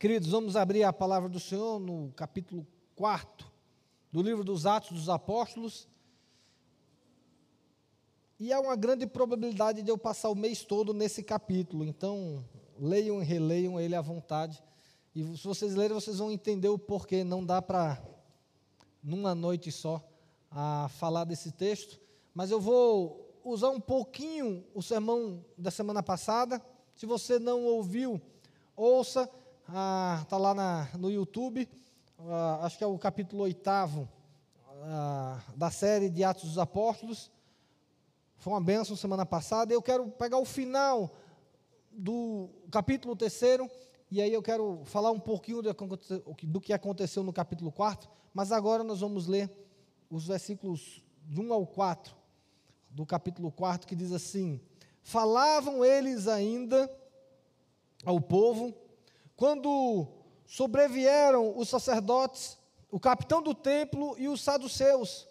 Queridos, vamos abrir a palavra do Senhor no capítulo 4 do livro dos Atos dos Apóstolos. E há uma grande probabilidade de eu passar o mês todo nesse capítulo, então leiam e releiam ele à vontade. E se vocês lerem, vocês vão entender o porquê. Não dá para, numa noite só, a falar desse texto. Mas eu vou usar um pouquinho o sermão da semana passada. Se você não ouviu, ouça está ah, lá na, no YouTube, ah, acho que é o capítulo oitavo ah, da série de Atos dos Apóstolos. Foi uma bênção semana passada. Eu quero pegar o final do capítulo terceiro, e aí eu quero falar um pouquinho do que aconteceu no capítulo 4, mas agora nós vamos ler os versículos de 1 ao 4 do capítulo 4, que diz assim: Falavam eles ainda ao povo quando sobrevieram os sacerdotes, o capitão do templo e os saduceus,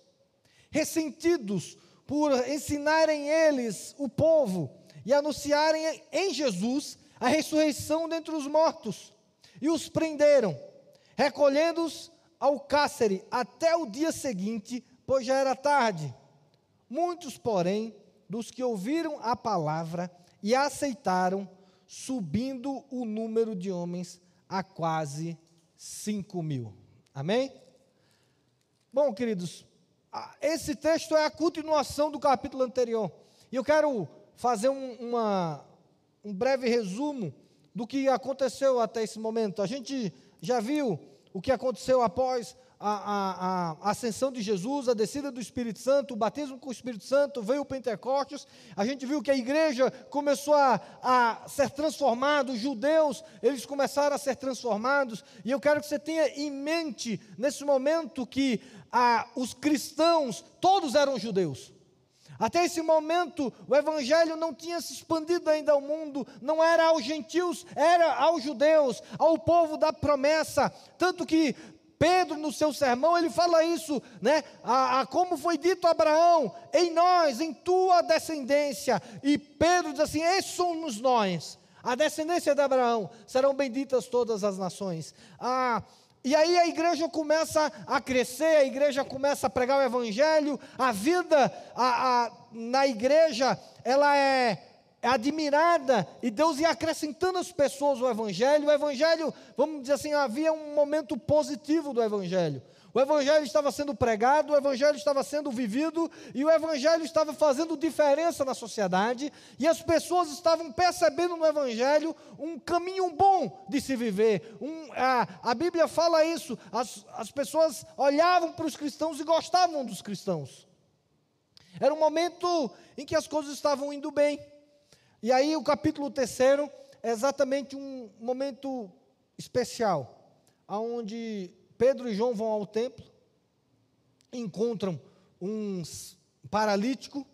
ressentidos por ensinarem eles, o povo, e anunciarem em Jesus a ressurreição dentre os mortos, e os prenderam, recolhendo-os ao cárcere até o dia seguinte, pois já era tarde. Muitos, porém, dos que ouviram a palavra e a aceitaram, subindo o número de homens a quase 5 mil. Amém? Bom, queridos, esse texto é a continuação do capítulo anterior. E eu quero fazer um, uma, um breve resumo do que aconteceu até esse momento. A gente já viu o que aconteceu após a, a, a, ascensão de Jesus, a descida do Espírito Santo, o batismo com o Espírito Santo, veio o Pentecostes, a gente viu que a igreja começou a, a ser transformada, os judeus, eles começaram a ser transformados, e eu quero que você tenha em mente, nesse momento, que a, os cristãos, todos eram judeus. Até esse momento, o evangelho não tinha se expandido ainda ao mundo, não era aos gentios, era aos judeus, ao povo da promessa. Tanto que Pedro, no seu sermão, ele fala isso, né? A, a, como foi dito a Abraão, em nós, em tua descendência. E Pedro diz assim: esses somos nós, a descendência de Abraão, serão benditas todas as nações. Ah, e aí a igreja começa a crescer, a igreja começa a pregar o evangelho, a vida a, a, na igreja, ela é é admirada e Deus ia acrescentando as pessoas o Evangelho. O Evangelho, vamos dizer assim, havia um momento positivo do Evangelho. O Evangelho estava sendo pregado, o Evangelho estava sendo vivido e o Evangelho estava fazendo diferença na sociedade e as pessoas estavam percebendo no Evangelho um caminho bom de se viver. Um, a, a Bíblia fala isso, as, as pessoas olhavam para os cristãos e gostavam dos cristãos. Era um momento em que as coisas estavam indo bem. E aí o capítulo terceiro é exatamente um momento especial, aonde Pedro e João vão ao templo, encontram um paralítico,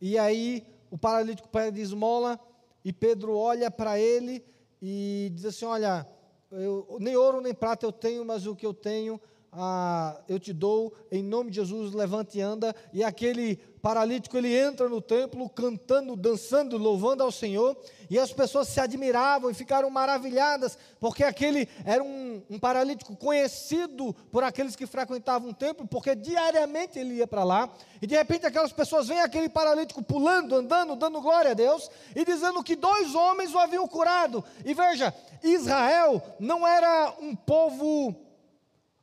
e aí o paralítico pede esmola, e Pedro olha para ele e diz assim: Olha, eu, nem ouro nem prata eu tenho, mas o que eu tenho ah, eu te dou, em nome de Jesus, levante e anda. E aquele paralítico, ele entra no templo cantando, dançando, louvando ao Senhor. E as pessoas se admiravam e ficaram maravilhadas, porque aquele era um, um paralítico conhecido por aqueles que frequentavam o templo, porque diariamente ele ia para lá. E de repente aquelas pessoas veem aquele paralítico pulando, andando, dando glória a Deus, e dizendo que dois homens o haviam curado. E veja, Israel não era um povo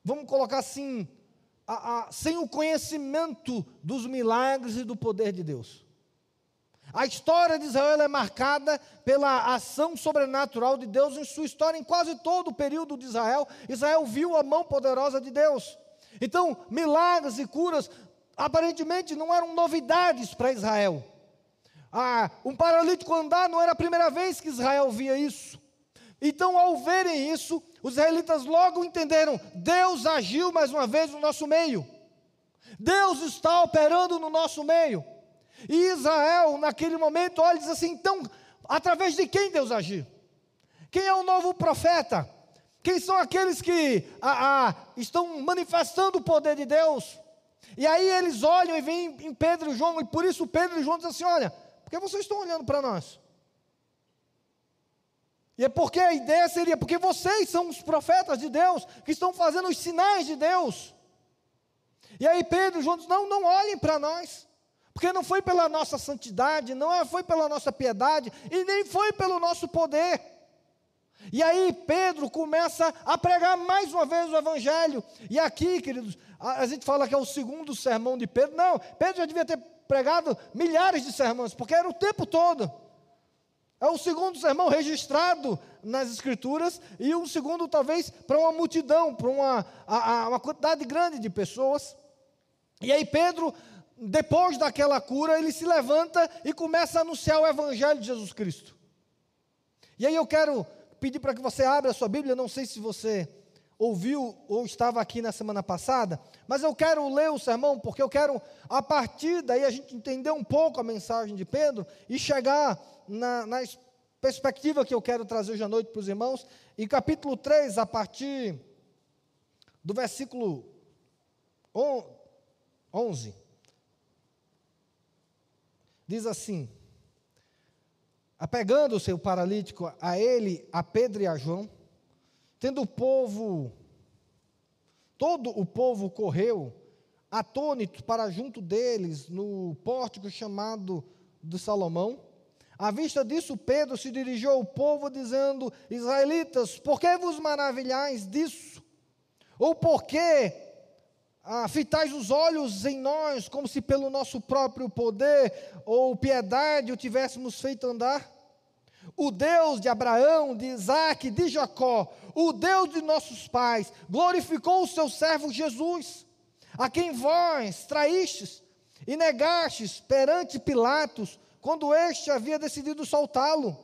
vamos colocar assim, a, a, sem o conhecimento dos milagres e do poder de Deus. A história de Israel é marcada pela ação sobrenatural de Deus em sua história, em quase todo o período de Israel. Israel viu a mão poderosa de Deus. Então, milagres e curas aparentemente não eram novidades para Israel. Ah, um paralítico andar não era a primeira vez que Israel via isso. Então, ao verem isso, os israelitas logo entenderam: Deus agiu mais uma vez no nosso meio. Deus está operando no nosso meio. E Israel, naquele momento, olha e diz assim: então, através de quem Deus agiu? Quem é o novo profeta? Quem são aqueles que a, a, estão manifestando o poder de Deus? E aí eles olham e veem em Pedro e João, e por isso Pedro e João dizem assim: olha, por que vocês estão olhando para nós? E é porque a ideia seria, porque vocês são os profetas de Deus, que estão fazendo os sinais de Deus. E aí Pedro juntos, não, não olhem para nós, porque não foi pela nossa santidade, não é, foi pela nossa piedade, e nem foi pelo nosso poder. E aí Pedro começa a pregar mais uma vez o Evangelho. E aqui, queridos, a, a gente fala que é o segundo sermão de Pedro. Não, Pedro já devia ter pregado milhares de sermões, porque era o tempo todo. É o segundo sermão registrado nas Escrituras e um segundo, talvez, para uma multidão, para uma, a, a, uma quantidade grande de pessoas. E aí, Pedro, depois daquela cura, ele se levanta e começa a anunciar o Evangelho de Jesus Cristo. E aí eu quero pedir para que você abra a sua Bíblia, não sei se você ouviu ou estava aqui na semana passada, mas eu quero ler o sermão porque eu quero, a partir daí, a gente entender um pouco a mensagem de Pedro e chegar na, na perspectiva que eu quero trazer hoje à noite para os irmãos, em capítulo 3, a partir do versículo 11, diz assim: Apegando-se o paralítico a ele, a Pedro e a João, tendo o povo, todo o povo correu, atônito para junto deles, no pórtico chamado de Salomão, à vista disso, Pedro se dirigiu ao povo, dizendo: Israelitas, por que vos maravilhais disso? Ou por que ah, fitais os olhos em nós, como se pelo nosso próprio poder ou piedade o tivéssemos feito andar? O Deus de Abraão, de Isaac, de Jacó, o Deus de nossos pais, glorificou o seu servo Jesus, a quem vós traístes e negastes perante Pilatos quando este havia decidido soltá-lo.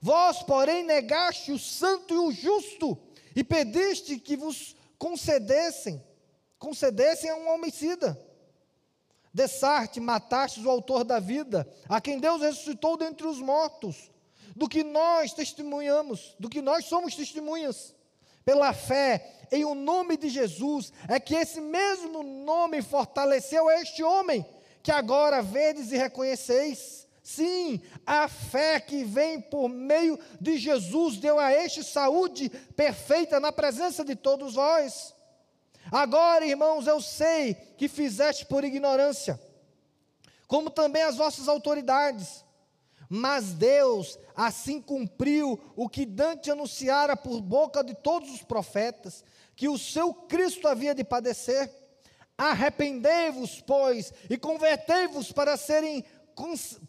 Vós, porém, negaste o santo e o justo, e pediste que vos concedessem, concedessem a um homicida. Dessarte, matastes o autor da vida, a quem Deus ressuscitou dentre os mortos, do que nós testemunhamos, do que nós somos testemunhas. Pela fé em o nome de Jesus, é que esse mesmo nome fortaleceu este homem, que agora vedes e reconheceis. Sim, a fé que vem por meio de Jesus deu a este saúde perfeita na presença de todos vós. Agora, irmãos, eu sei que fizeste por ignorância, como também as vossas autoridades. Mas Deus assim cumpriu o que Dante anunciara por boca de todos os profetas, que o seu Cristo havia de padecer. Arrependei-vos, pois, e convertei-vos para serem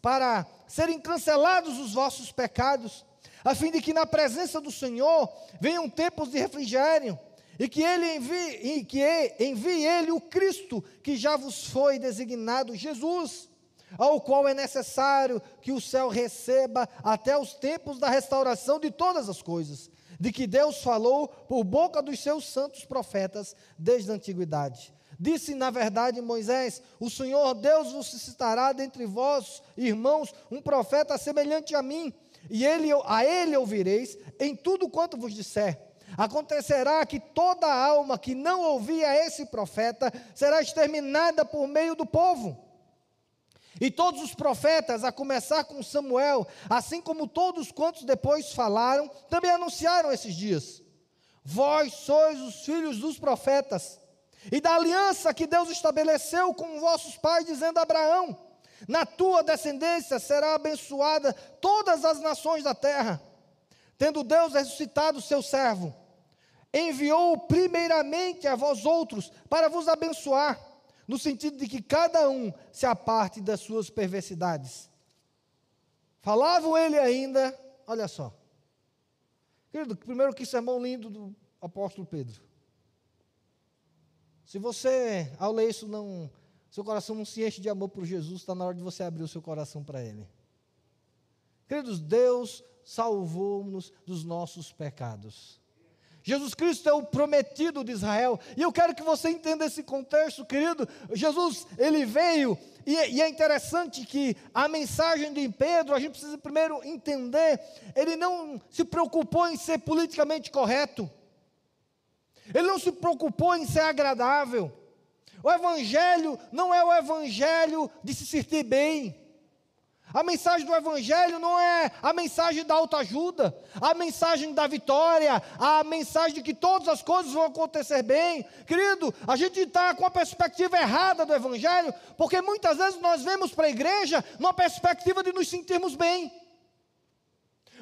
para serem cancelados os vossos pecados, a fim de que na presença do Senhor venham tempos de refrigério, e que ele envie, e que envie ele o Cristo que já vos foi designado, Jesus, ao qual é necessário que o céu receba até os tempos da restauração de todas as coisas, de que Deus falou por boca dos seus santos profetas desde a antiguidade Disse, na verdade, Moisés: O Senhor Deus vos suscitará dentre vós, irmãos, um profeta semelhante a mim, e ele, a ele ouvireis em tudo quanto vos disser. Acontecerá que toda alma que não ouvir a esse profeta será exterminada por meio do povo. E todos os profetas, a começar com Samuel, assim como todos quantos depois falaram, também anunciaram esses dias. Vós sois os filhos dos profetas e da aliança que Deus estabeleceu com vossos pais, dizendo a Abraão: Na tua descendência será abençoada todas as nações da terra. Tendo Deus ressuscitado o seu servo, enviou primeiramente a vós outros para vos abençoar, no sentido de que cada um se aparte das suas perversidades. Falavam ele ainda, olha só. Querido, primeiro que sermão lindo do apóstolo Pedro. Se você, ao ler isso, não, seu coração não se enche de amor por Jesus, está na hora de você abrir o seu coração para Ele. Queridos, Deus salvou-nos dos nossos pecados. Jesus Cristo é o prometido de Israel. E eu quero que você entenda esse contexto, querido. Jesus, ele veio, e, e, é interessante que a mensagem de Pedro, a gente precisa primeiro entender, ele não se preocupou em ser politicamente correto. Ele não se preocupou em ser agradável. O Evangelho não é o Evangelho de se sentir bem. A mensagem do Evangelho não é a mensagem da autoajuda, a mensagem da vitória, a mensagem de que todas as coisas vão acontecer bem. Querido, a gente está com a perspectiva errada do Evangelho, porque muitas vezes nós vemos para a igreja numa perspectiva de nos sentirmos bem.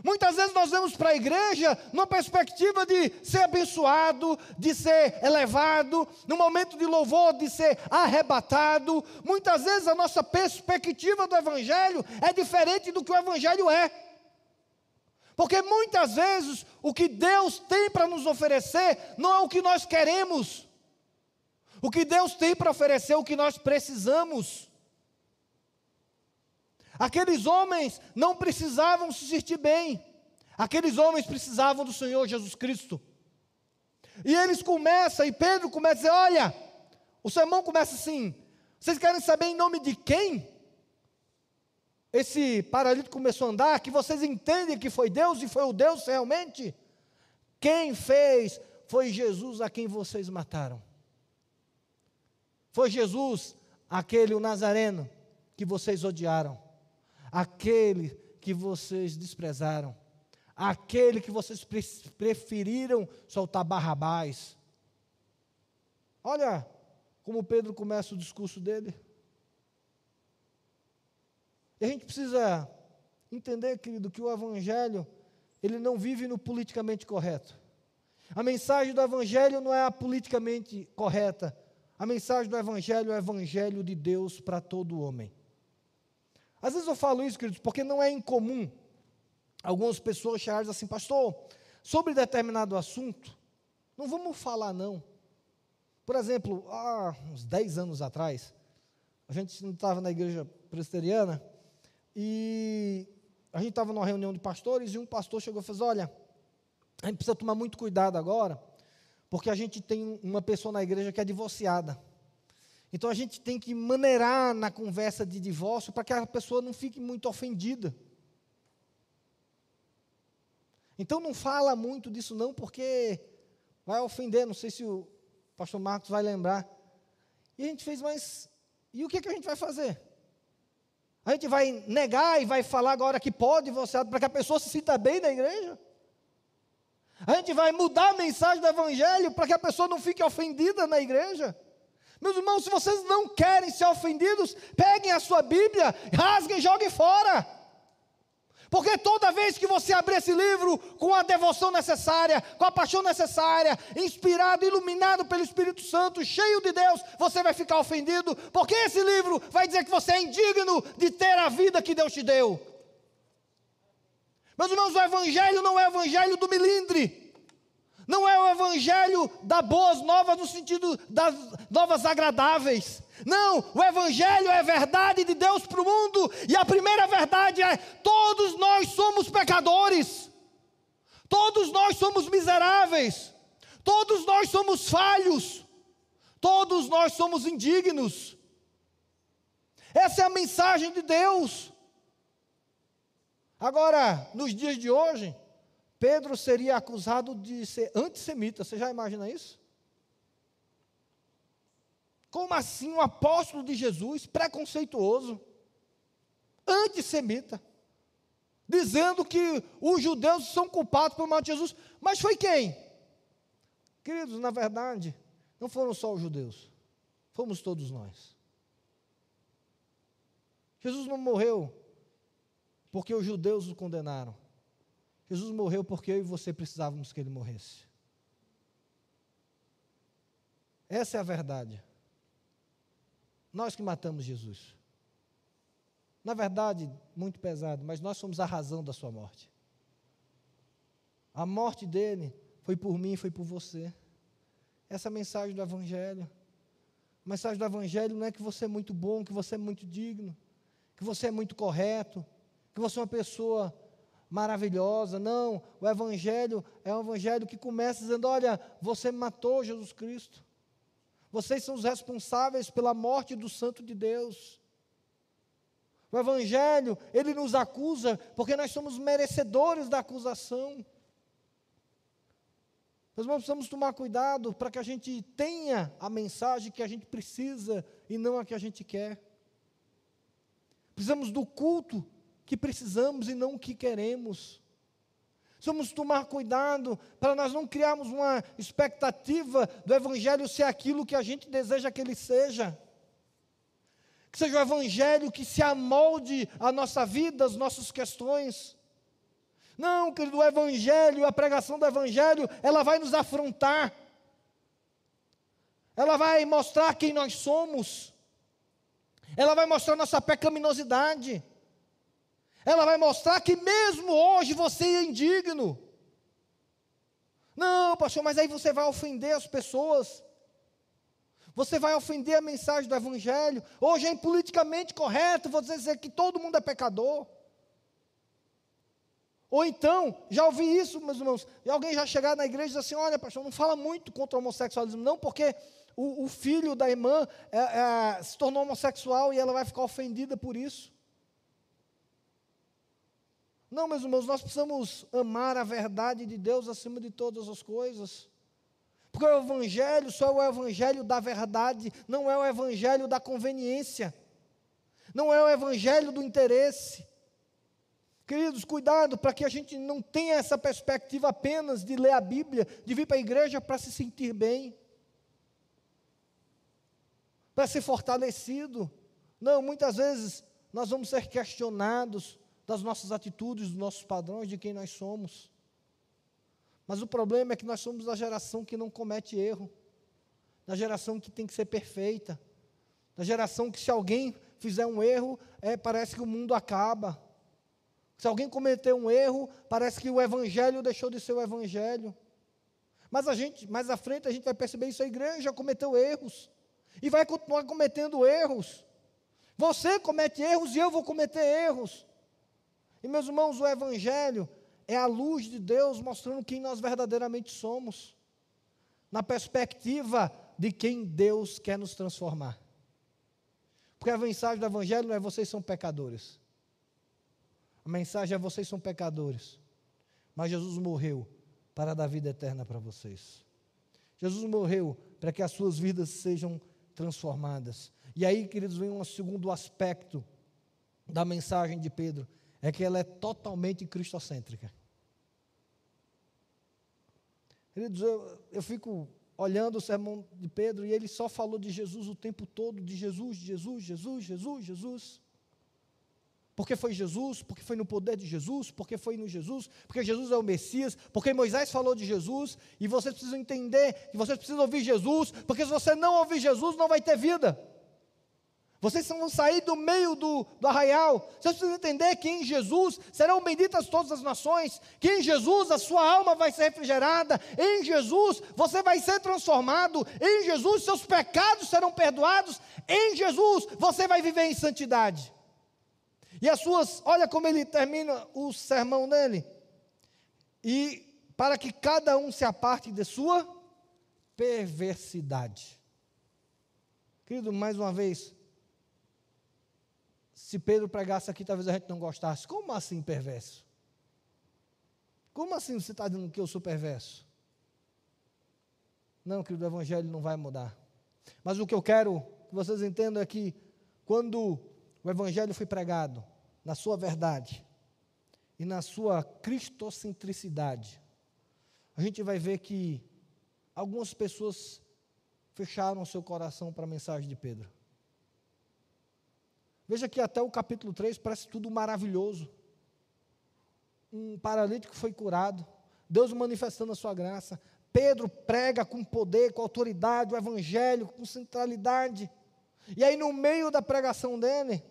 Muitas vezes nós vamos para a igreja numa perspectiva de ser abençoado, de ser elevado, no momento de louvor, de ser arrebatado. Muitas vezes a nossa perspectiva do Evangelho é diferente do que o Evangelho é. Porque muitas vezes o que Deus tem para nos oferecer não é o que nós queremos. O que Deus tem para oferecer é o que nós precisamos. Aqueles homens não precisavam se sentir bem. Aqueles homens precisavam do Senhor Jesus Cristo. E eles começam, e Pedro começa a dizer: Olha, o sermão começa assim. Vocês querem saber em nome de quem? Esse paralítico começou a andar, que vocês entendem que foi Deus e foi o Deus realmente? Quem fez foi Jesus a quem vocês mataram. Foi Jesus, aquele o Nazareno, que vocês odiaram aquele que vocês desprezaram, aquele que vocês preferiram soltar Barrabás. Olha como Pedro começa o discurso dele. E a gente precisa entender, querido, que o Evangelho, ele não vive no politicamente correto. A mensagem do Evangelho não é a politicamente correta. A mensagem do Evangelho é o Evangelho de Deus para todo homem. Às vezes eu falo isso, queridos, porque não é incomum algumas pessoas acharem assim, pastor, sobre determinado assunto, não vamos falar não. Por exemplo, há uns 10 anos atrás, a gente não estava na igreja presbiteriana e a gente estava numa reunião de pastores e um pastor chegou e fez: Olha, a gente precisa tomar muito cuidado agora, porque a gente tem uma pessoa na igreja que é divorciada. Então a gente tem que maneirar na conversa de divórcio para que a pessoa não fique muito ofendida. Então não fala muito disso não, porque vai ofender, não sei se o pastor Marcos vai lembrar. E a gente fez, mas e o que, que a gente vai fazer? A gente vai negar e vai falar agora que pode divorciar para que a pessoa se sinta bem na igreja? A gente vai mudar a mensagem do evangelho para que a pessoa não fique ofendida na igreja? Meus irmãos, se vocês não querem ser ofendidos, peguem a sua Bíblia, rasguem e joguem fora. Porque toda vez que você abrir esse livro com a devoção necessária, com a paixão necessária, inspirado, iluminado pelo Espírito Santo, cheio de Deus, você vai ficar ofendido, porque esse livro vai dizer que você é indigno de ter a vida que Deus te deu. Meus irmãos, o Evangelho não é o Evangelho do milindre. Não é o evangelho das boas novas no sentido das novas agradáveis. Não, o evangelho é a verdade de Deus para o mundo. E a primeira verdade é: todos nós somos pecadores. Todos nós somos miseráveis. Todos nós somos falhos. Todos nós somos indignos. Essa é a mensagem de Deus. Agora, nos dias de hoje, Pedro seria acusado de ser antissemita. Você já imagina isso? Como assim um apóstolo de Jesus, preconceituoso, antissemita, dizendo que os judeus são culpados pelo mal de Jesus? Mas foi quem? Queridos, na verdade, não foram só os judeus, fomos todos nós. Jesus não morreu porque os judeus o condenaram. Jesus morreu porque eu e você precisávamos que ele morresse. Essa é a verdade. Nós que matamos Jesus. Na verdade, muito pesado, mas nós somos a razão da sua morte. A morte dele foi por mim, foi por você. Essa é a mensagem do Evangelho. A mensagem do Evangelho não é que você é muito bom, que você é muito digno, que você é muito correto, que você é uma pessoa maravilhosa. Não, o Evangelho é um Evangelho que começa dizendo: olha, você matou Jesus Cristo. Vocês são os responsáveis pela morte do Santo de Deus. O Evangelho, ele nos acusa porque nós somos merecedores da acusação. Nós precisamos tomar cuidado para que a gente tenha a mensagem que a gente precisa e não a que a gente quer. Precisamos do culto que precisamos e não o que queremos. Vamos tomar cuidado para nós não criarmos uma expectativa do Evangelho ser aquilo que a gente deseja que ele seja. Que seja o Evangelho que se amolde a nossa vida, as nossas questões. Não, querido, o Evangelho, a pregação do Evangelho, ela vai nos afrontar. Ela vai mostrar quem nós somos. Ela vai mostrar nossa pecaminosidade. Ela vai mostrar que mesmo hoje você é indigno. Não, pastor, mas aí você vai ofender as pessoas. Você vai ofender a mensagem do Evangelho. Hoje é politicamente correto você dizer que todo mundo é pecador. Ou então, já ouvi isso, meus irmãos, e alguém já chegar na igreja e diz assim: olha, pastor, não fala muito contra o homossexualismo, não, porque o, o filho da irmã é, é, se tornou homossexual e ela vai ficar ofendida por isso. Não, meus irmãos, nós precisamos amar a verdade de Deus acima de todas as coisas. Porque o Evangelho só é o Evangelho da verdade, não é o Evangelho da conveniência, não é o Evangelho do interesse. Queridos, cuidado para que a gente não tenha essa perspectiva apenas de ler a Bíblia, de vir para a igreja para se sentir bem, para ser fortalecido. Não, muitas vezes nós vamos ser questionados, das nossas atitudes, dos nossos padrões, de quem nós somos. Mas o problema é que nós somos da geração que não comete erro, da geração que tem que ser perfeita, da geração que se alguém fizer um erro, é, parece que o mundo acaba. Se alguém cometer um erro, parece que o evangelho deixou de ser o evangelho. Mas a gente, mais à frente a gente vai perceber isso, a igreja cometeu erros e vai continuar cometendo erros. Você comete erros e eu vou cometer erros. E meus irmãos, o Evangelho é a luz de Deus mostrando quem nós verdadeiramente somos, na perspectiva de quem Deus quer nos transformar. Porque a mensagem do Evangelho não é vocês são pecadores. A mensagem é vocês são pecadores. Mas Jesus morreu para dar vida eterna para vocês. Jesus morreu para que as suas vidas sejam transformadas. E aí, queridos, vem um segundo aspecto da mensagem de Pedro, é que ela é totalmente cristocêntrica. Queridos, eu, eu fico olhando o sermão de Pedro e ele só falou de Jesus o tempo todo, de Jesus, Jesus, Jesus, Jesus, Jesus. Porque foi Jesus, porque foi no poder de Jesus, porque foi no Jesus, porque Jesus é o Messias, porque Moisés falou de Jesus, e vocês precisam entender que vocês precisam ouvir Jesus, porque se você não ouvir Jesus, não vai ter vida. Vocês vão sair do meio do, do arraial. Vocês precisam entender que em Jesus serão benditas todas as nações, que em Jesus a sua alma vai ser refrigerada, em Jesus você vai ser transformado, em Jesus seus pecados serão perdoados, em Jesus você vai viver em santidade. E as suas, olha como ele termina o sermão dele. E para que cada um se aparte de sua perversidade. Querido, mais uma vez, se Pedro pregasse aqui, talvez a gente não gostasse. Como assim perverso? Como assim você está dizendo que eu sou perverso? Não, querido, o Evangelho não vai mudar. Mas o que eu quero que vocês entendam é que quando o Evangelho foi pregado, na sua verdade e na sua cristocentricidade, a gente vai ver que algumas pessoas fecharam seu coração para a mensagem de Pedro. Veja que até o capítulo 3 parece tudo maravilhoso. Um paralítico foi curado, Deus manifestando a sua graça. Pedro prega com poder, com autoridade, o evangelho, com centralidade. E aí, no meio da pregação dele,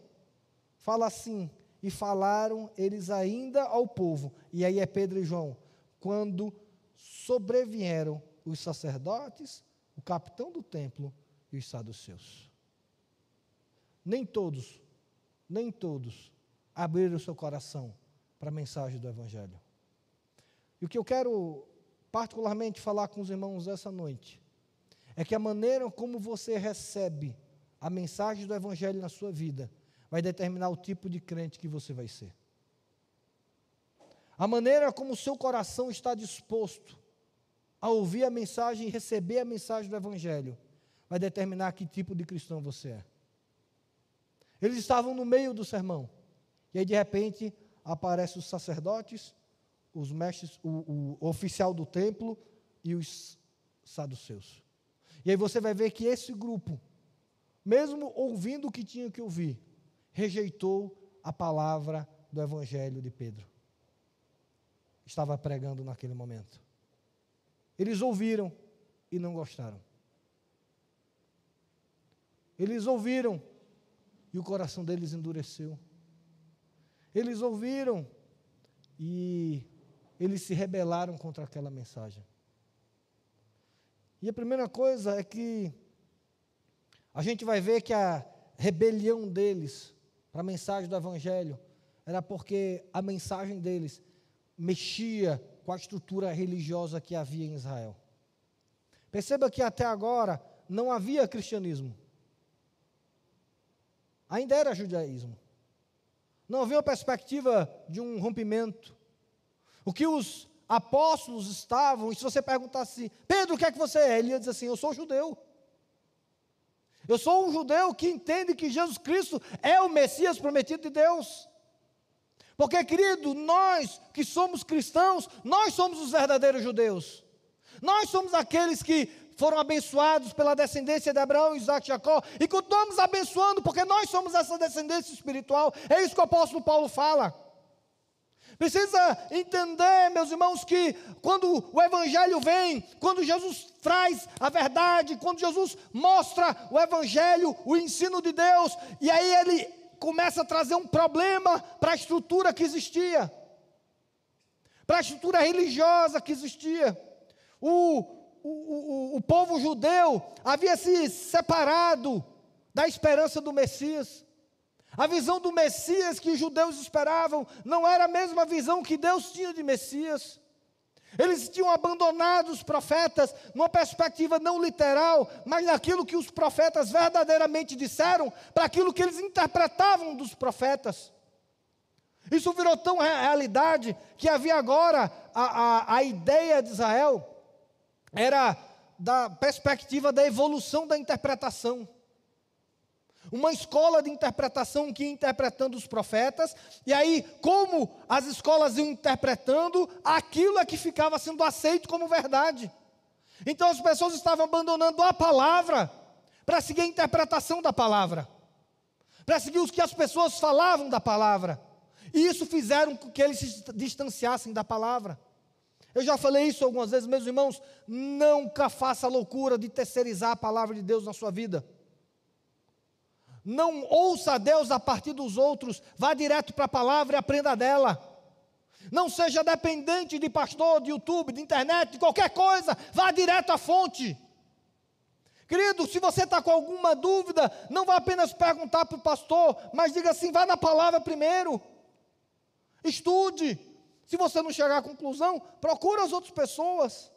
fala assim: e falaram eles ainda ao povo. E aí é Pedro e João. Quando sobrevieram os sacerdotes, o capitão do templo e os saduceus. Nem todos nem todos abriram o seu coração para a mensagem do Evangelho. E o que eu quero particularmente falar com os irmãos essa noite é que a maneira como você recebe a mensagem do Evangelho na sua vida vai determinar o tipo de crente que você vai ser. A maneira como o seu coração está disposto a ouvir a mensagem e receber a mensagem do Evangelho vai determinar que tipo de cristão você é. Eles estavam no meio do sermão. E aí, de repente, aparecem os sacerdotes, os mestres, o, o oficial do templo e os saduceus. E aí você vai ver que esse grupo, mesmo ouvindo o que tinha que ouvir, rejeitou a palavra do evangelho de Pedro. Estava pregando naquele momento. Eles ouviram e não gostaram. Eles ouviram e o coração deles endureceu. Eles ouviram e eles se rebelaram contra aquela mensagem. E a primeira coisa é que a gente vai ver que a rebelião deles para a mensagem do Evangelho era porque a mensagem deles mexia com a estrutura religiosa que havia em Israel. Perceba que até agora não havia cristianismo. Ainda era judaísmo. Não havia uma perspectiva de um rompimento. O que os apóstolos estavam, e se você perguntasse, Pedro, o que é que você é? Ele ia dizer assim: Eu sou judeu. Eu sou um judeu que entende que Jesus Cristo é o Messias prometido de Deus. Porque, querido, nós que somos cristãos, nós somos os verdadeiros judeus. Nós somos aqueles que foram abençoados pela descendência de Abraão, Isaac e Jacó, e continuamos abençoando, porque nós somos essa descendência espiritual. É isso que o apóstolo Paulo fala. Precisa entender, meus irmãos, que quando o Evangelho vem, quando Jesus traz a verdade, quando Jesus mostra o Evangelho, o ensino de Deus, e aí ele começa a trazer um problema para a estrutura que existia, para a estrutura religiosa que existia. O, o, o, povo judeu havia se separado da esperança do Messias. A visão do Messias que os judeus esperavam não era a mesma visão que Deus tinha de Messias. Eles tinham abandonado os profetas numa perspectiva não literal, mas naquilo que os profetas verdadeiramente disseram, para aquilo que eles interpretavam dos profetas. Isso virou tão realidade que havia agora a, a, a ideia de Israel era da perspectiva da evolução da interpretação uma escola de interpretação que ia interpretando os profetas, e aí, como as escolas iam interpretando, aquilo é que ficava sendo aceito como verdade. Então as pessoas estavam abandonando a palavra para seguir a interpretação da palavra, para seguir os que as pessoas falavam da palavra, e isso fizeram com que eles se distanciassem da palavra. Eu já falei isso algumas vezes, meus irmãos, nunca faça a loucura de terceirizar a palavra de Deus na sua vida. Não ouça a Deus a partir dos outros, vá direto para a palavra e aprenda dela. Não seja dependente de pastor, de YouTube, de internet, de qualquer coisa, vá direto à fonte. Querido, se você está com alguma dúvida, não vá apenas perguntar para o pastor, mas diga assim: vá na palavra primeiro. Estude. Se você não chegar à conclusão, procure as outras pessoas.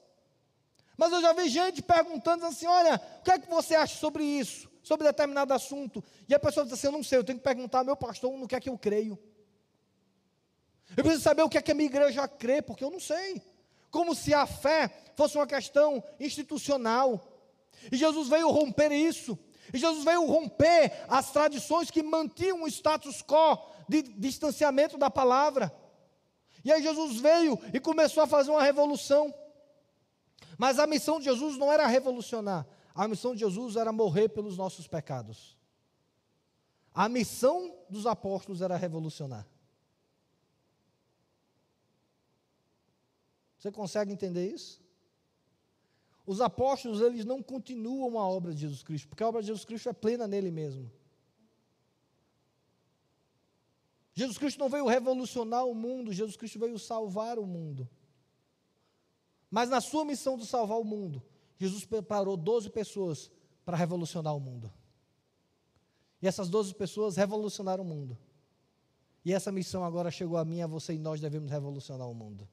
Mas eu já vi gente perguntando assim: olha, o que é que você acha sobre isso? sobre determinado assunto. E a pessoa diz assim: Eu não sei, eu tenho que perguntar ao meu pastor no que é que eu creio. Eu preciso saber o que é que a minha igreja crê, porque eu não sei. Como se a fé fosse uma questão institucional. E Jesus veio romper isso. E Jesus veio romper as tradições que mantinham o status quo de distanciamento da palavra. E aí Jesus veio e começou a fazer uma revolução. Mas a missão de Jesus não era revolucionar, a missão de Jesus era morrer pelos nossos pecados. A missão dos apóstolos era revolucionar. Você consegue entender isso? Os apóstolos, eles não continuam a obra de Jesus Cristo, porque a obra de Jesus Cristo é plena nele mesmo. Jesus Cristo não veio revolucionar o mundo, Jesus Cristo veio salvar o mundo. Mas na sua missão de salvar o mundo, Jesus preparou 12 pessoas para revolucionar o mundo. E essas 12 pessoas revolucionaram o mundo. E essa missão agora chegou a mim, a você e nós devemos revolucionar o mundo.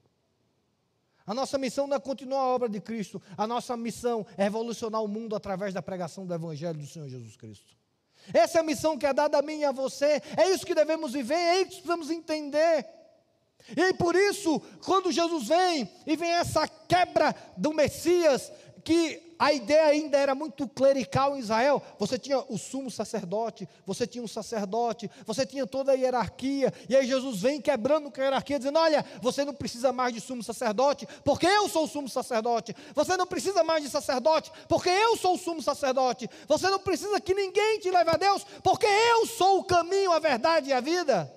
A nossa missão não é continuar a obra de Cristo, a nossa missão é revolucionar o mundo através da pregação do Evangelho do Senhor Jesus Cristo. Essa é a missão que é dada a mim e a você, é isso que devemos viver, é isso que precisamos entender. E por isso, quando Jesus vem e vem essa quebra do Messias, que a ideia ainda era muito clerical em Israel. Você tinha o sumo sacerdote, você tinha um sacerdote, você tinha toda a hierarquia. E aí Jesus vem quebrando a hierarquia, dizendo: Olha, você não precisa mais de sumo sacerdote, porque eu sou o sumo sacerdote. Você não precisa mais de sacerdote, porque eu sou o sumo sacerdote. Você não precisa que ninguém te leve a Deus, porque eu sou o caminho, a verdade e a vida.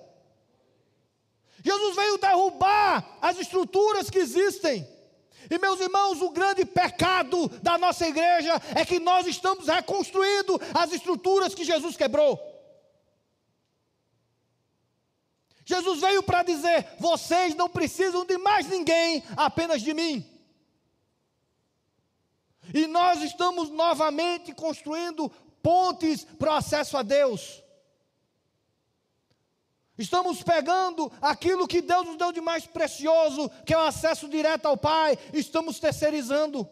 Jesus veio derrubar as estruturas que existem. E meus irmãos, o grande pecado da nossa igreja é que nós estamos reconstruindo as estruturas que Jesus quebrou. Jesus veio para dizer: vocês não precisam de mais ninguém, apenas de mim. E nós estamos novamente construindo pontes para o acesso a Deus. Estamos pegando aquilo que Deus nos deu de mais precioso, que é o acesso direto ao Pai, estamos terceirizando.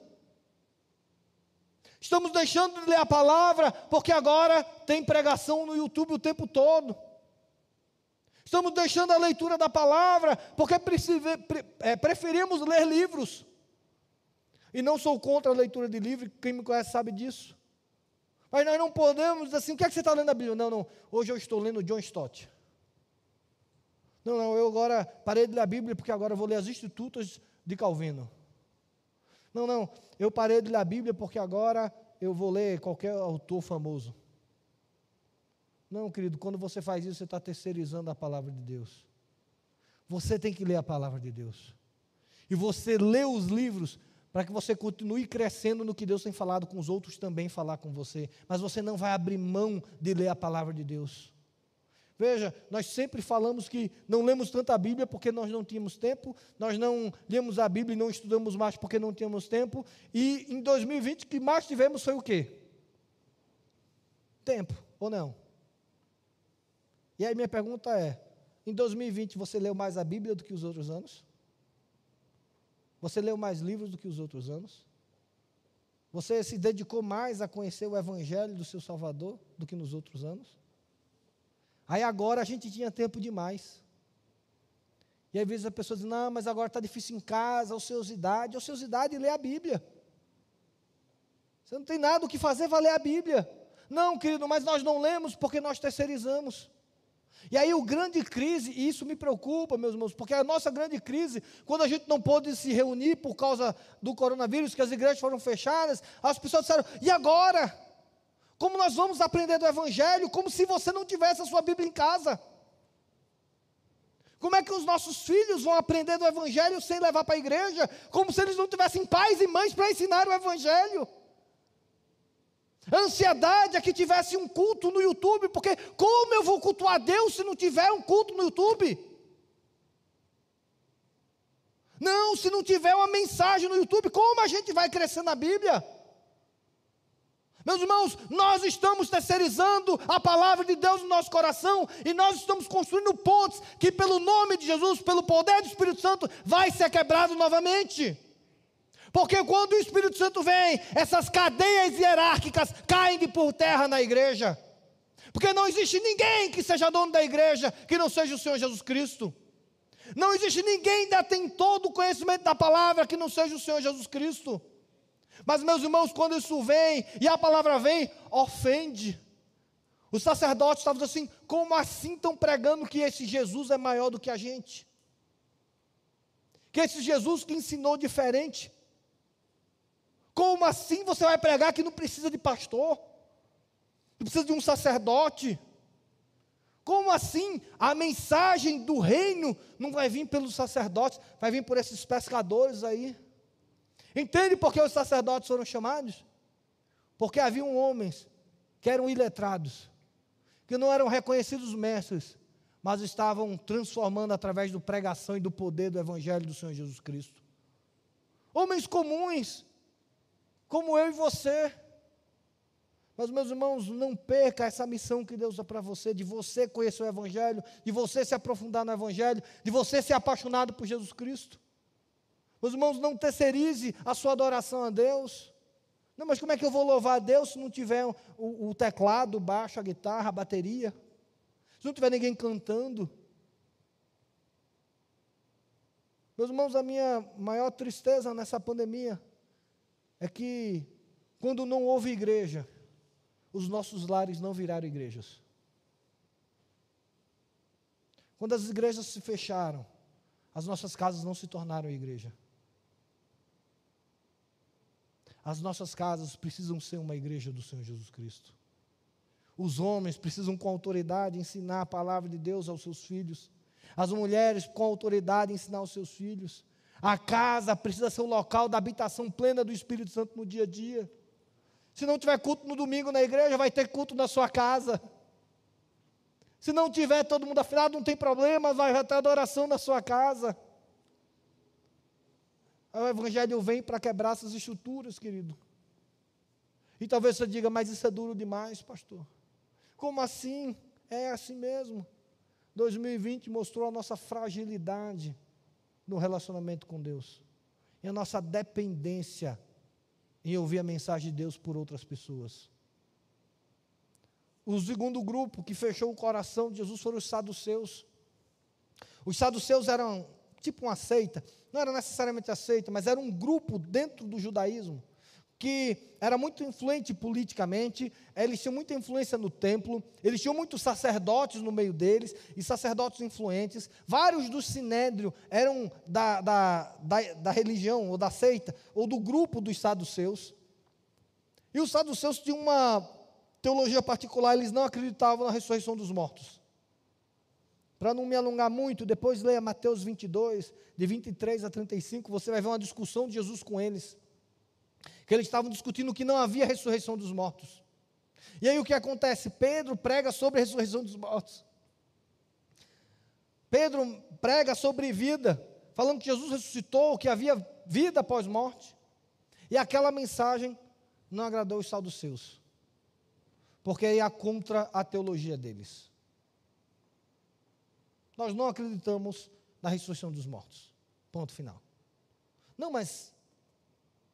Estamos deixando de ler a palavra, porque agora tem pregação no YouTube o tempo todo. Estamos deixando a leitura da palavra, porque é, preferimos ler livros. E não sou contra a leitura de livro, quem me conhece sabe disso. Mas nós não podemos dizer assim: o que, é que você está lendo a Bíblia? Não, não. Hoje eu estou lendo John Stott. Não, não, eu agora parei de ler a Bíblia porque agora vou ler as Institutas de Calvino. Não, não, eu parei de ler a Bíblia porque agora eu vou ler qualquer autor famoso. Não, querido, quando você faz isso, você está terceirizando a palavra de Deus. Você tem que ler a palavra de Deus. E você lê os livros para que você continue crescendo no que Deus tem falado com os outros também falar com você. Mas você não vai abrir mão de ler a palavra de Deus. Veja, nós sempre falamos que não lemos tanta Bíblia porque nós não tínhamos tempo, nós não lemos a Bíblia e não estudamos mais porque não tínhamos tempo, e em 2020 o que mais tivemos foi o quê? Tempo, ou não? E aí minha pergunta é: em 2020 você leu mais a Bíblia do que os outros anos? Você leu mais livros do que os outros anos? Você se dedicou mais a conhecer o Evangelho do seu Salvador do que nos outros anos? Aí agora a gente tinha tempo demais. E às vezes a pessoa diz: Não, mas agora está difícil em casa, ociosidade. Ociosidade, lê a Bíblia. Você não tem nada o que fazer, vai ler a Bíblia. Não, querido, mas nós não lemos porque nós terceirizamos. E aí o grande crise, e isso me preocupa, meus irmãos, porque a nossa grande crise, quando a gente não pôde se reunir por causa do coronavírus, que as igrejas foram fechadas, as pessoas disseram, e agora? Como nós vamos aprender do Evangelho como se você não tivesse a sua Bíblia em casa? Como é que os nossos filhos vão aprender do Evangelho sem levar para a igreja? Como se eles não tivessem pais e mães para ensinar o Evangelho? A ansiedade é que tivesse um culto no YouTube, porque como eu vou cultuar Deus se não tiver um culto no YouTube? Não, se não tiver uma mensagem no YouTube, como a gente vai crescer na Bíblia? Meus irmãos, nós estamos terceirizando a palavra de Deus no nosso coração e nós estamos construindo pontes que, pelo nome de Jesus, pelo poder do Espírito Santo, vai ser quebrado novamente. Porque quando o Espírito Santo vem, essas cadeias hierárquicas caem de por terra na igreja. Porque não existe ninguém que seja dono da igreja que não seja o Senhor Jesus Cristo. Não existe ninguém que tem todo o conhecimento da palavra que não seja o Senhor Jesus Cristo. Mas, meus irmãos, quando isso vem e a palavra vem, ofende. Os sacerdotes estavam assim: como assim estão pregando que esse Jesus é maior do que a gente? Que esse Jesus que ensinou diferente? Como assim você vai pregar que não precisa de pastor? Não precisa de um sacerdote? Como assim a mensagem do reino não vai vir pelos sacerdotes, vai vir por esses pescadores aí? Entende por que os sacerdotes foram chamados? Porque haviam homens que eram iletrados, que não eram reconhecidos mestres, mas estavam transformando através da pregação e do poder do Evangelho do Senhor Jesus Cristo. Homens comuns, como eu e você. Mas, meus irmãos, não perca essa missão que Deus dá para você, de você conhecer o Evangelho, de você se aprofundar no Evangelho, de você ser apaixonado por Jesus Cristo. Meus irmãos, não terceirize a sua adoração a Deus. Não, mas como é que eu vou louvar a Deus se não tiver o, o teclado, o baixo, a guitarra, a bateria? Se não tiver ninguém cantando? Meus irmãos, a minha maior tristeza nessa pandemia é que quando não houve igreja, os nossos lares não viraram igrejas. Quando as igrejas se fecharam, as nossas casas não se tornaram igreja. As nossas casas precisam ser uma igreja do Senhor Jesus Cristo. Os homens precisam, com autoridade, ensinar a palavra de Deus aos seus filhos. As mulheres, com autoridade, ensinar aos seus filhos. A casa precisa ser o local da habitação plena do Espírito Santo no dia a dia. Se não tiver culto no domingo na igreja, vai ter culto na sua casa. Se não tiver todo mundo afinado, não tem problema, vai ter adoração na sua casa. O Evangelho vem para quebrar essas estruturas, querido. E talvez você diga, mas isso é duro demais, pastor. Como assim? É assim mesmo. 2020 mostrou a nossa fragilidade no relacionamento com Deus. E a nossa dependência em ouvir a mensagem de Deus por outras pessoas. O segundo grupo que fechou o coração de Jesus foram os saduceus. Os saduceus eram tipo uma seita, não era necessariamente a seita, mas era um grupo dentro do judaísmo que era muito influente politicamente, eles tinham muita influência no templo, eles tinham muitos sacerdotes no meio deles, e sacerdotes influentes. Vários do sinédrio eram da, da, da, da religião, ou da seita, ou do grupo dos saduceus. E os saduceus tinham uma teologia particular, eles não acreditavam na ressurreição dos mortos. Para não me alongar muito, depois leia Mateus 22, de 23 a 35, você vai ver uma discussão de Jesus com eles que eles estavam discutindo que não havia ressurreição dos mortos. E aí o que acontece? Pedro prega sobre a ressurreição dos mortos. Pedro prega sobre vida, falando que Jesus ressuscitou, que havia vida após morte. E aquela mensagem não agradou os saduceus, porque ia contra a teologia deles. Nós não acreditamos na ressurreição dos mortos. Ponto final. Não, mas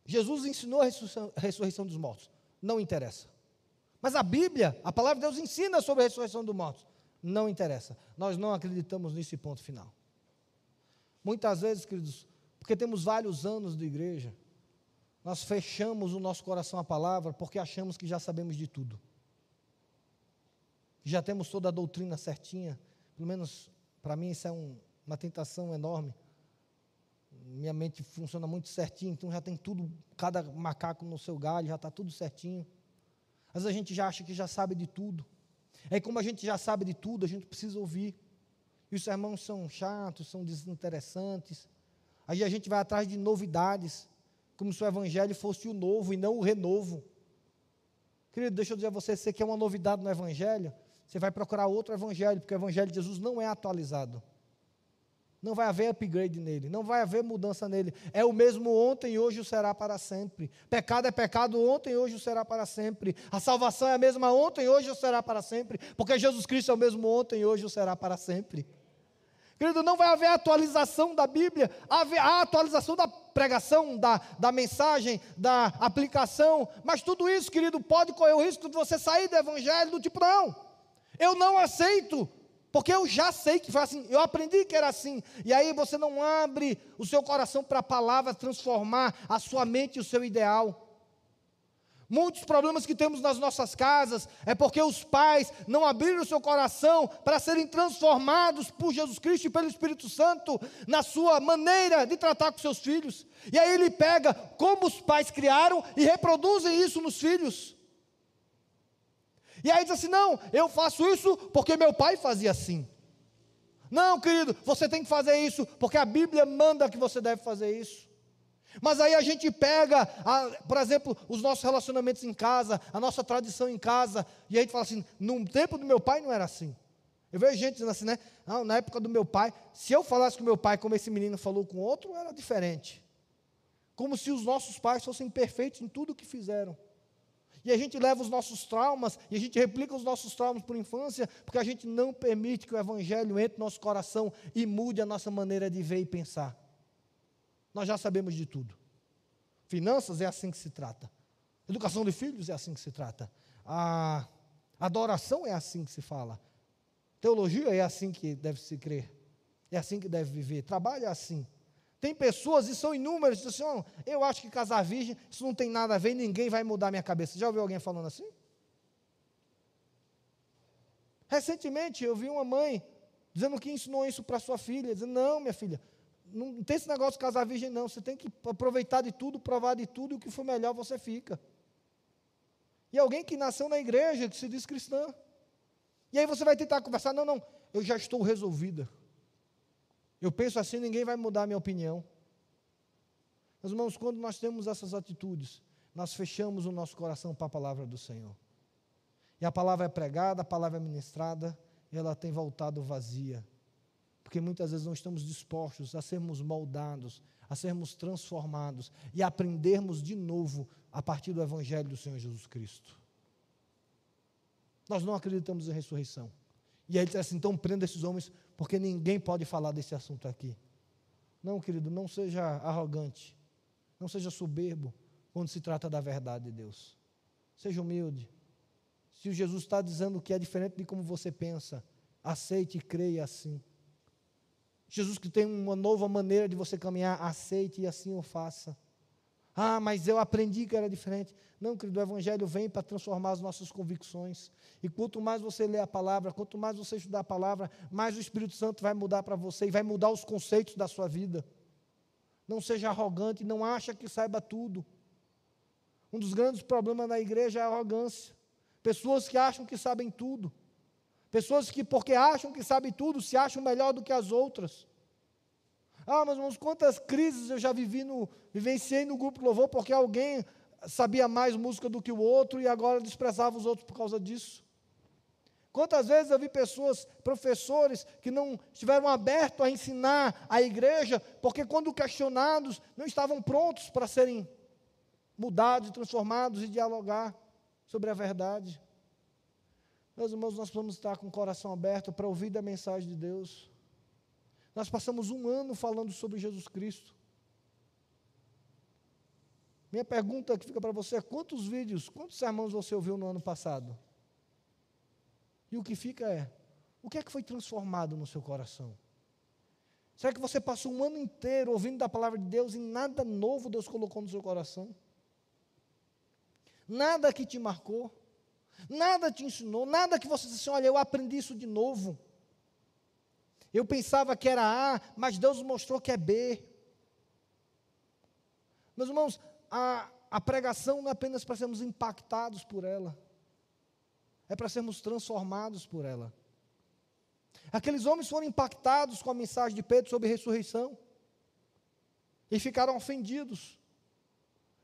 Jesus ensinou a ressurreição, a ressurreição dos mortos. Não interessa. Mas a Bíblia, a palavra de Deus ensina sobre a ressurreição dos mortos. Não interessa. Nós não acreditamos nesse ponto final. Muitas vezes, queridos, porque temos vários anos de igreja, nós fechamos o nosso coração à palavra porque achamos que já sabemos de tudo. Já temos toda a doutrina certinha. Pelo menos para mim isso é um, uma tentação enorme minha mente funciona muito certinho, então já tem tudo, cada macaco no seu galho, já está tudo certinho. Às vezes a gente já acha que já sabe de tudo. Aí, como a gente já sabe de tudo, a gente precisa ouvir. E os sermões são chatos, são desinteressantes. Aí a gente vai atrás de novidades, como se o evangelho fosse o novo e não o renovo. Querido, deixa eu dizer a você, você quer uma novidade no evangelho? Você vai procurar outro evangelho, porque o evangelho de Jesus não é atualizado. Não vai haver upgrade nele, não vai haver mudança nele. É o mesmo ontem hoje o será para sempre. Pecado é pecado ontem hoje o será para sempre. A salvação é a mesma ontem hoje o será para sempre. Porque Jesus Cristo é o mesmo ontem hoje o será para sempre. Querido, não vai haver atualização da Bíblia, a atualização da pregação, da, da mensagem, da aplicação, mas tudo isso, querido, pode correr o risco de você sair do evangelho do tipo, não, eu não aceito porque eu já sei que foi assim, eu aprendi que era assim. E aí você não abre o seu coração para a palavra transformar a sua mente e o seu ideal. Muitos problemas que temos nas nossas casas é porque os pais não abriram o seu coração para serem transformados por Jesus Cristo e pelo Espírito Santo na sua maneira de tratar com seus filhos. E aí ele pega como os pais criaram e reproduzem isso nos filhos. E aí diz assim: não, eu faço isso porque meu pai fazia assim. Não, querido, você tem que fazer isso porque a Bíblia manda que você deve fazer isso. Mas aí a gente pega, a, por exemplo, os nossos relacionamentos em casa, a nossa tradição em casa, e a gente fala assim: no tempo do meu pai não era assim. Eu vejo gente dizendo assim, né? Não, na época do meu pai, se eu falasse com meu pai como esse menino falou com outro, era diferente. Como se os nossos pais fossem perfeitos em tudo o que fizeram. E a gente leva os nossos traumas, e a gente replica os nossos traumas por infância, porque a gente não permite que o Evangelho entre no nosso coração e mude a nossa maneira de ver e pensar. Nós já sabemos de tudo. Finanças é assim que se trata. Educação de filhos é assim que se trata. A adoração é assim que se fala. Teologia é assim que deve se crer. É assim que deve viver. Trabalho é assim. Tem pessoas, e são inúmeras, que dizem assim, oh, eu acho que casar virgem, isso não tem nada a ver, ninguém vai mudar minha cabeça. Já ouviu alguém falando assim? Recentemente eu vi uma mãe dizendo que ensinou isso para sua filha, dizendo, não, minha filha, não tem esse negócio de casar virgem, não. Você tem que aproveitar de tudo, provar de tudo, e o que for melhor você fica. E alguém que nasceu na igreja, que se diz cristã. E aí você vai tentar conversar, não, não, eu já estou resolvida. Eu penso assim, ninguém vai mudar a minha opinião. Meus irmãos, quando nós temos essas atitudes, nós fechamos o nosso coração para a palavra do Senhor. E a palavra é pregada, a palavra é ministrada, e ela tem voltado vazia. Porque muitas vezes não estamos dispostos a sermos moldados, a sermos transformados e a aprendermos de novo a partir do Evangelho do Senhor Jesus Cristo. Nós não acreditamos em ressurreição. E aí ele diz assim: então prenda esses homens, porque ninguém pode falar desse assunto aqui. Não, querido, não seja arrogante, não seja soberbo quando se trata da verdade de Deus. Seja humilde. Se o Jesus está dizendo que é diferente de como você pensa, aceite e creia assim. Jesus que tem uma nova maneira de você caminhar, aceite e assim o faça. Ah, mas eu aprendi que era diferente. Não, querido, o Evangelho vem para transformar as nossas convicções. E quanto mais você lê a palavra, quanto mais você estudar a palavra, mais o Espírito Santo vai mudar para você e vai mudar os conceitos da sua vida. Não seja arrogante, não acha que saiba tudo. Um dos grandes problemas da igreja é a arrogância. Pessoas que acham que sabem tudo. Pessoas que, porque acham que sabem tudo, se acham melhor do que as outras. Ah, mas irmãos, quantas crises eu já vivi no, vivenciei no grupo louvor porque alguém sabia mais música do que o outro e agora desprezava os outros por causa disso. Quantas vezes eu vi pessoas, professores, que não estiveram abertos a ensinar a igreja, porque quando questionados, não estavam prontos para serem mudados, transformados e dialogar sobre a verdade. Meus irmãos, nós vamos estar com o coração aberto para ouvir da mensagem de Deus. Nós passamos um ano falando sobre Jesus Cristo. Minha pergunta que fica para você é: quantos vídeos, quantos sermões você ouviu no ano passado? E o que fica é: o que é que foi transformado no seu coração? Será que você passou um ano inteiro ouvindo da palavra de Deus e nada novo Deus colocou no seu coração? Nada que te marcou? Nada te ensinou? Nada que você disse, olha, eu aprendi isso de novo? Eu pensava que era A, mas Deus mostrou que é B. Meus irmãos, a, a pregação não é apenas para sermos impactados por ela, é para sermos transformados por ela. Aqueles homens foram impactados com a mensagem de Pedro sobre ressurreição e ficaram ofendidos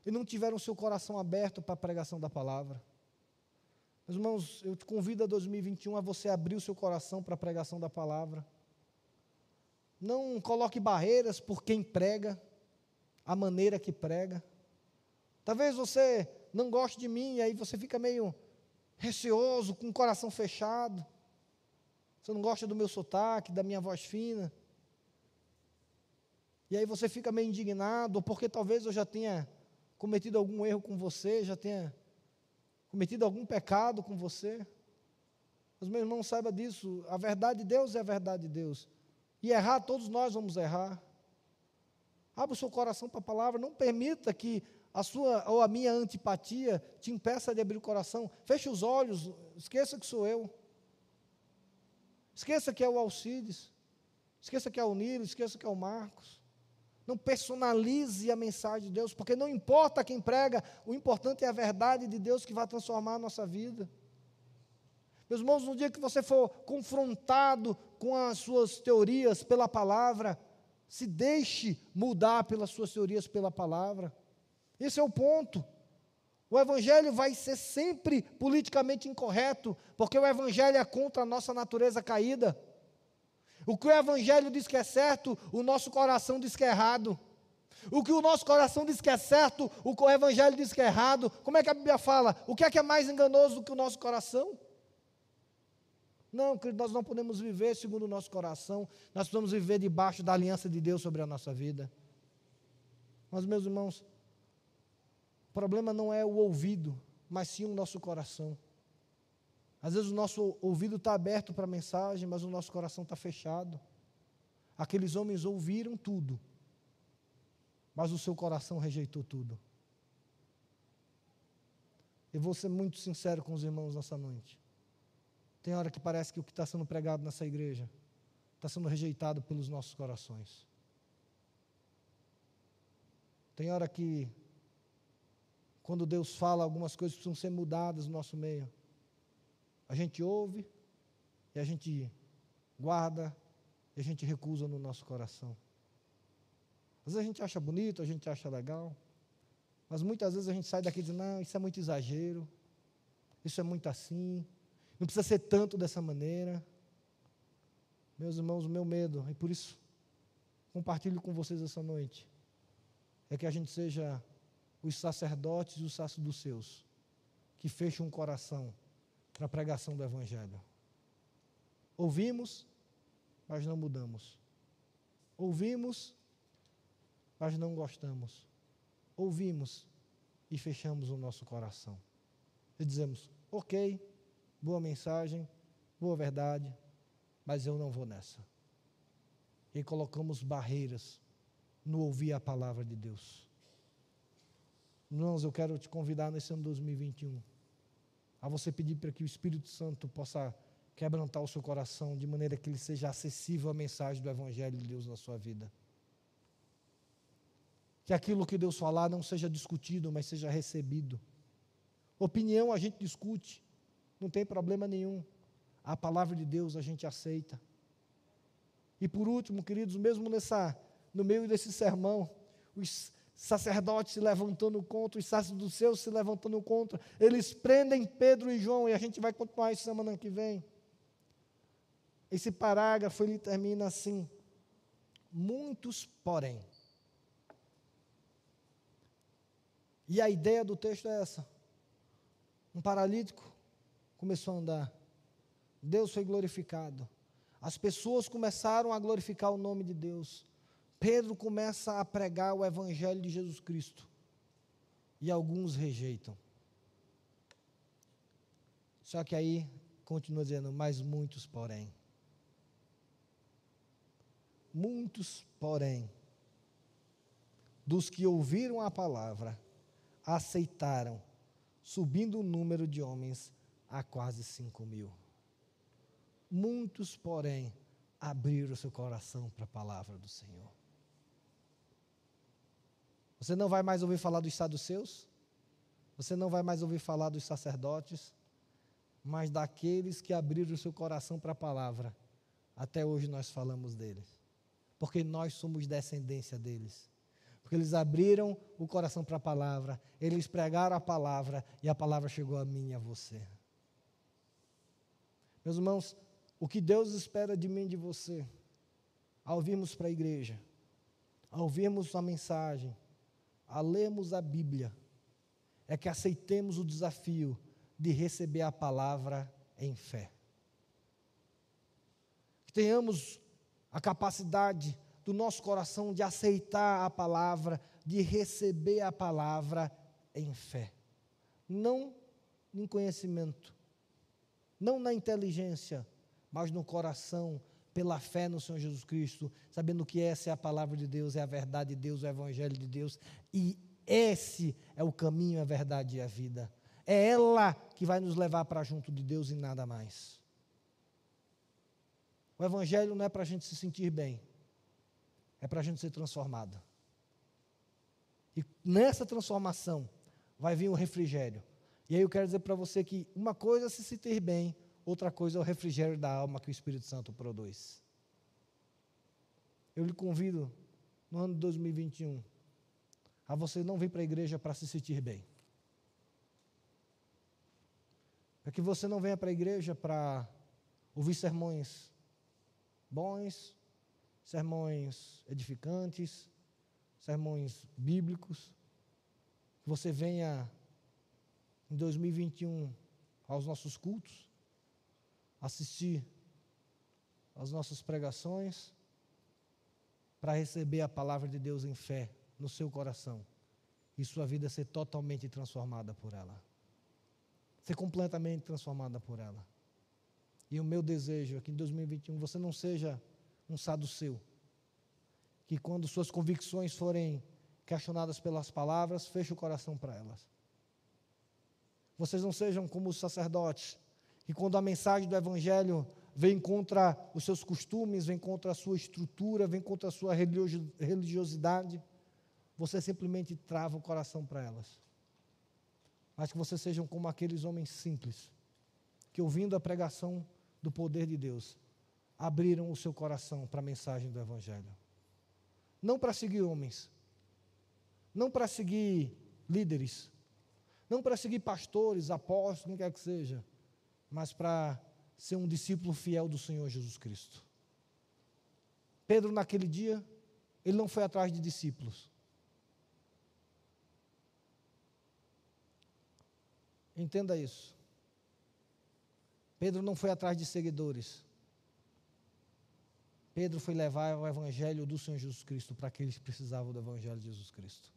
e não tiveram seu coração aberto para a pregação da palavra. Meus irmãos, eu te convido a 2021 a você abrir o seu coração para a pregação da palavra. Não coloque barreiras por quem prega, a maneira que prega. Talvez você não goste de mim e aí você fica meio receoso, com o coração fechado. Você não gosta do meu sotaque, da minha voz fina. E aí você fica meio indignado, porque talvez eu já tenha cometido algum erro com você, já tenha cometido algum pecado com você. Mas meu irmão, saiba disso, a verdade de Deus é a verdade de Deus. E errar, todos nós vamos errar. Abra o seu coração para a palavra, não permita que a sua ou a minha antipatia te impeça de abrir o coração. Feche os olhos, esqueça que sou eu. Esqueça que é o Alcides. Esqueça que é o Nilo, esqueça que é o Marcos. Não personalize a mensagem de Deus, porque não importa quem prega, o importante é a verdade de Deus que vai transformar a nossa vida. Meus irmãos, no dia que você for confrontado com as suas teorias pela palavra, se deixe mudar pelas suas teorias pela palavra. Esse é o ponto. O Evangelho vai ser sempre politicamente incorreto, porque o Evangelho é contra a nossa natureza caída. O que o Evangelho diz que é certo, o nosso coração diz que é errado. O que o nosso coração diz que é certo, o Evangelho diz que é errado. Como é que a Bíblia fala? O que é que é mais enganoso do que o nosso coração? Não, querido, nós não podemos viver segundo o nosso coração, nós precisamos viver debaixo da aliança de Deus sobre a nossa vida. Mas, meus irmãos, o problema não é o ouvido, mas sim o nosso coração. Às vezes o nosso ouvido está aberto para a mensagem, mas o nosso coração está fechado. Aqueles homens ouviram tudo, mas o seu coração rejeitou tudo. Eu vou ser muito sincero com os irmãos nessa noite. Tem hora que parece que o que está sendo pregado nessa igreja está sendo rejeitado pelos nossos corações. Tem hora que, quando Deus fala, algumas coisas precisam ser mudadas no nosso meio. A gente ouve e a gente guarda e a gente recusa no nosso coração. Às vezes a gente acha bonito, a gente acha legal, mas muitas vezes a gente sai daqui dizendo: não, isso é muito exagero, isso é muito assim, não precisa ser tanto dessa maneira. Meus irmãos, o meu medo, e por isso compartilho com vocês essa noite, é que a gente seja os sacerdotes e os sacerdotes que fecham o coração para a pregação do Evangelho. Ouvimos, mas não mudamos. Ouvimos, mas não gostamos. Ouvimos e fechamos o nosso coração. E dizemos: ok, boa mensagem, boa verdade, mas eu não vou nessa. E colocamos barreiras no ouvir a palavra de Deus. Irmãos, eu quero te convidar nesse ano 2021 a você pedir para que o Espírito Santo possa quebrantar o seu coração de maneira que ele seja acessível à mensagem do Evangelho de Deus na sua vida. Que aquilo que Deus falar não seja discutido, mas seja recebido. Opinião a gente discute, não tem problema nenhum a palavra de Deus a gente aceita. E por último, queridos, mesmo nessa, no meio desse sermão, os sacerdotes se levantando contra, os sacerdotes se levantando contra, eles prendem Pedro e João, e a gente vai continuar isso semana que vem. Esse parágrafo ele termina assim: muitos, porém. E a ideia do texto é essa: um paralítico começou a andar. Deus foi glorificado. As pessoas começaram a glorificar o nome de Deus. Pedro começa a pregar o evangelho de Jesus Cristo. E alguns rejeitam. Só que aí continua dizendo, mas muitos, porém. Muitos, porém, dos que ouviram a palavra, aceitaram, subindo o número de homens a quase cinco mil. Muitos, porém, abriram seu coração para a palavra do Senhor. Você não vai mais ouvir falar dos saduceus, você não vai mais ouvir falar dos sacerdotes, mas daqueles que abriram seu coração para a palavra. Até hoje nós falamos deles, porque nós somos descendência deles. Porque eles abriram o coração para a palavra, eles pregaram a palavra e a palavra chegou a mim e a você. Meus irmãos, o que Deus espera de mim e de você, ao virmos para a igreja, ao ouvirmos a mensagem, a lermos a Bíblia, é que aceitemos o desafio de receber a palavra em fé. Que tenhamos a capacidade do nosso coração de aceitar a palavra, de receber a palavra em fé. Não em conhecimento, não na inteligência, mas no coração, pela fé no Senhor Jesus Cristo, sabendo que essa é a palavra de Deus, é a verdade de Deus, é o Evangelho de Deus, e esse é o caminho, a verdade e a vida. É ela que vai nos levar para junto de Deus e nada mais. O Evangelho não é para a gente se sentir bem, é para a gente ser transformado. E nessa transformação vai vir o refrigério. E aí eu quero dizer para você que uma coisa é se sentir bem, outra coisa é o refrigério da alma que o Espírito Santo produz. Eu lhe convido, no ano de 2021, a você não vir para a igreja para se sentir bem. Para que você não venha para a igreja para ouvir sermões bons, sermões edificantes, sermões bíblicos. Que você venha em 2021 aos nossos cultos assistir às nossas pregações, para receber a palavra de Deus em fé no seu coração e sua vida ser totalmente transformada por ela. Ser completamente transformada por ela. E o meu desejo é que em 2021 você não seja um saduceu, que quando suas convicções forem questionadas pelas palavras, feche o coração para elas. Vocês não sejam como os sacerdotes, que quando a mensagem do Evangelho vem contra os seus costumes, vem contra a sua estrutura, vem contra a sua religiosidade, você simplesmente trava o coração para elas. Mas que vocês sejam como aqueles homens simples, que ouvindo a pregação do poder de Deus, abriram o seu coração para a mensagem do Evangelho. Não para seguir homens, não para seguir líderes, não para seguir pastores, apóstolos, quem quer que seja, mas para ser um discípulo fiel do Senhor Jesus Cristo. Pedro, naquele dia, ele não foi atrás de discípulos. Entenda isso. Pedro não foi atrás de seguidores. Pedro foi levar o evangelho do Senhor Jesus Cristo para aqueles que precisavam do evangelho de Jesus Cristo.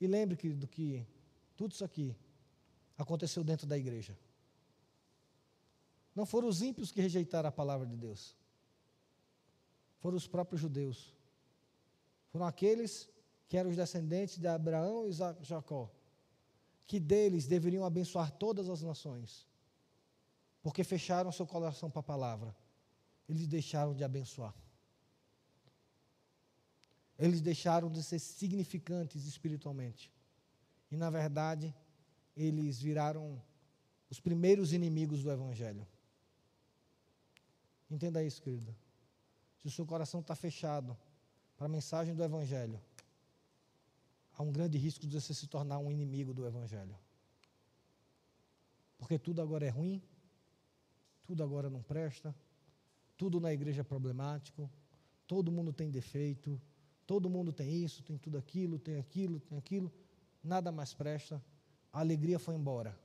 E lembre que do que tudo isso aqui aconteceu dentro da igreja. Não foram os ímpios que rejeitaram a palavra de Deus. Foram os próprios judeus. Foram aqueles que eram os descendentes de Abraão e Jacó, que deles deveriam abençoar todas as nações, porque fecharam seu coração para a palavra. Eles deixaram de abençoar. Eles deixaram de ser significantes espiritualmente. E, na verdade, eles viraram os primeiros inimigos do Evangelho. Entenda isso, querida. Se o seu coração está fechado para a mensagem do Evangelho, há um grande risco de você se tornar um inimigo do Evangelho. Porque tudo agora é ruim, tudo agora não presta, tudo na igreja é problemático, todo mundo tem defeito, todo mundo tem isso, tem tudo aquilo, tem aquilo, tem aquilo, nada mais presta. A alegria foi embora,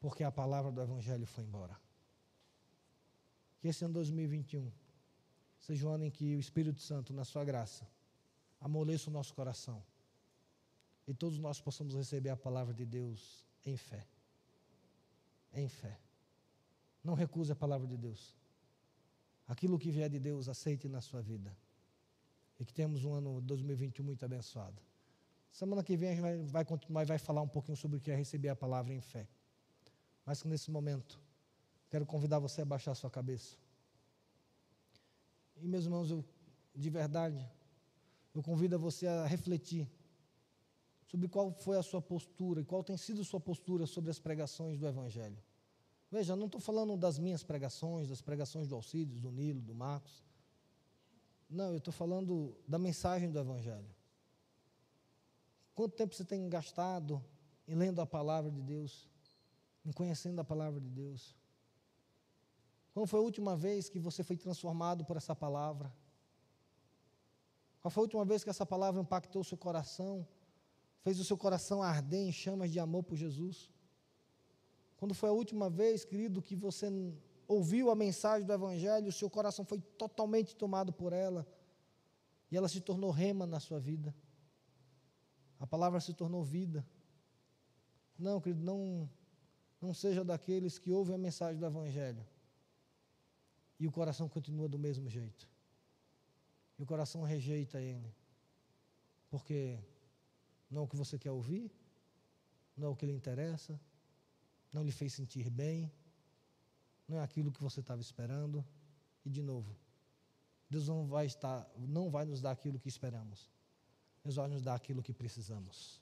porque a palavra do Evangelho foi embora. Que esse ano 2021 seja um ano em que o Espírito Santo, na sua graça, amoleça o nosso coração e todos nós possamos receber a palavra de Deus em fé. Em fé. Não recuse a palavra de Deus. Aquilo que vier de Deus, aceite na sua vida. E que tenhamos um ano 2021 muito abençoado. Semana que vem a gente vai, vai continuar e vai falar um pouquinho sobre o que é receber a palavra em fé. Mas nesse momento Quero convidar você a baixar a sua cabeça. E, meus irmãos, eu, de verdade, eu convido você a refletir sobre qual foi a sua postura e qual tem sido a sua postura sobre as pregações do Evangelho. Veja, não estou falando das minhas pregações, das pregações do Alcides, do Nilo, do Marcos. Não, eu estou falando da mensagem do Evangelho. Quanto tempo você tem gastado em lendo a palavra de Deus, em conhecendo a palavra de Deus? Quando foi a última vez que você foi transformado por essa palavra? Qual foi a última vez que essa palavra impactou o seu coração? Fez o seu coração arder em chamas de amor por Jesus? Quando foi a última vez, querido, que você ouviu a mensagem do Evangelho, o seu coração foi totalmente tomado por ela e ela se tornou rema na sua vida? A palavra se tornou vida. Não, querido, não, não seja daqueles que ouvem a mensagem do Evangelho e o coração continua do mesmo jeito. E o coração rejeita ele. Porque não é o que você quer ouvir, não é o que lhe interessa, não lhe fez sentir bem, não é aquilo que você estava esperando. E de novo, Deus não vai estar, não vai nos dar aquilo que esperamos. Deus vai nos dar aquilo que precisamos.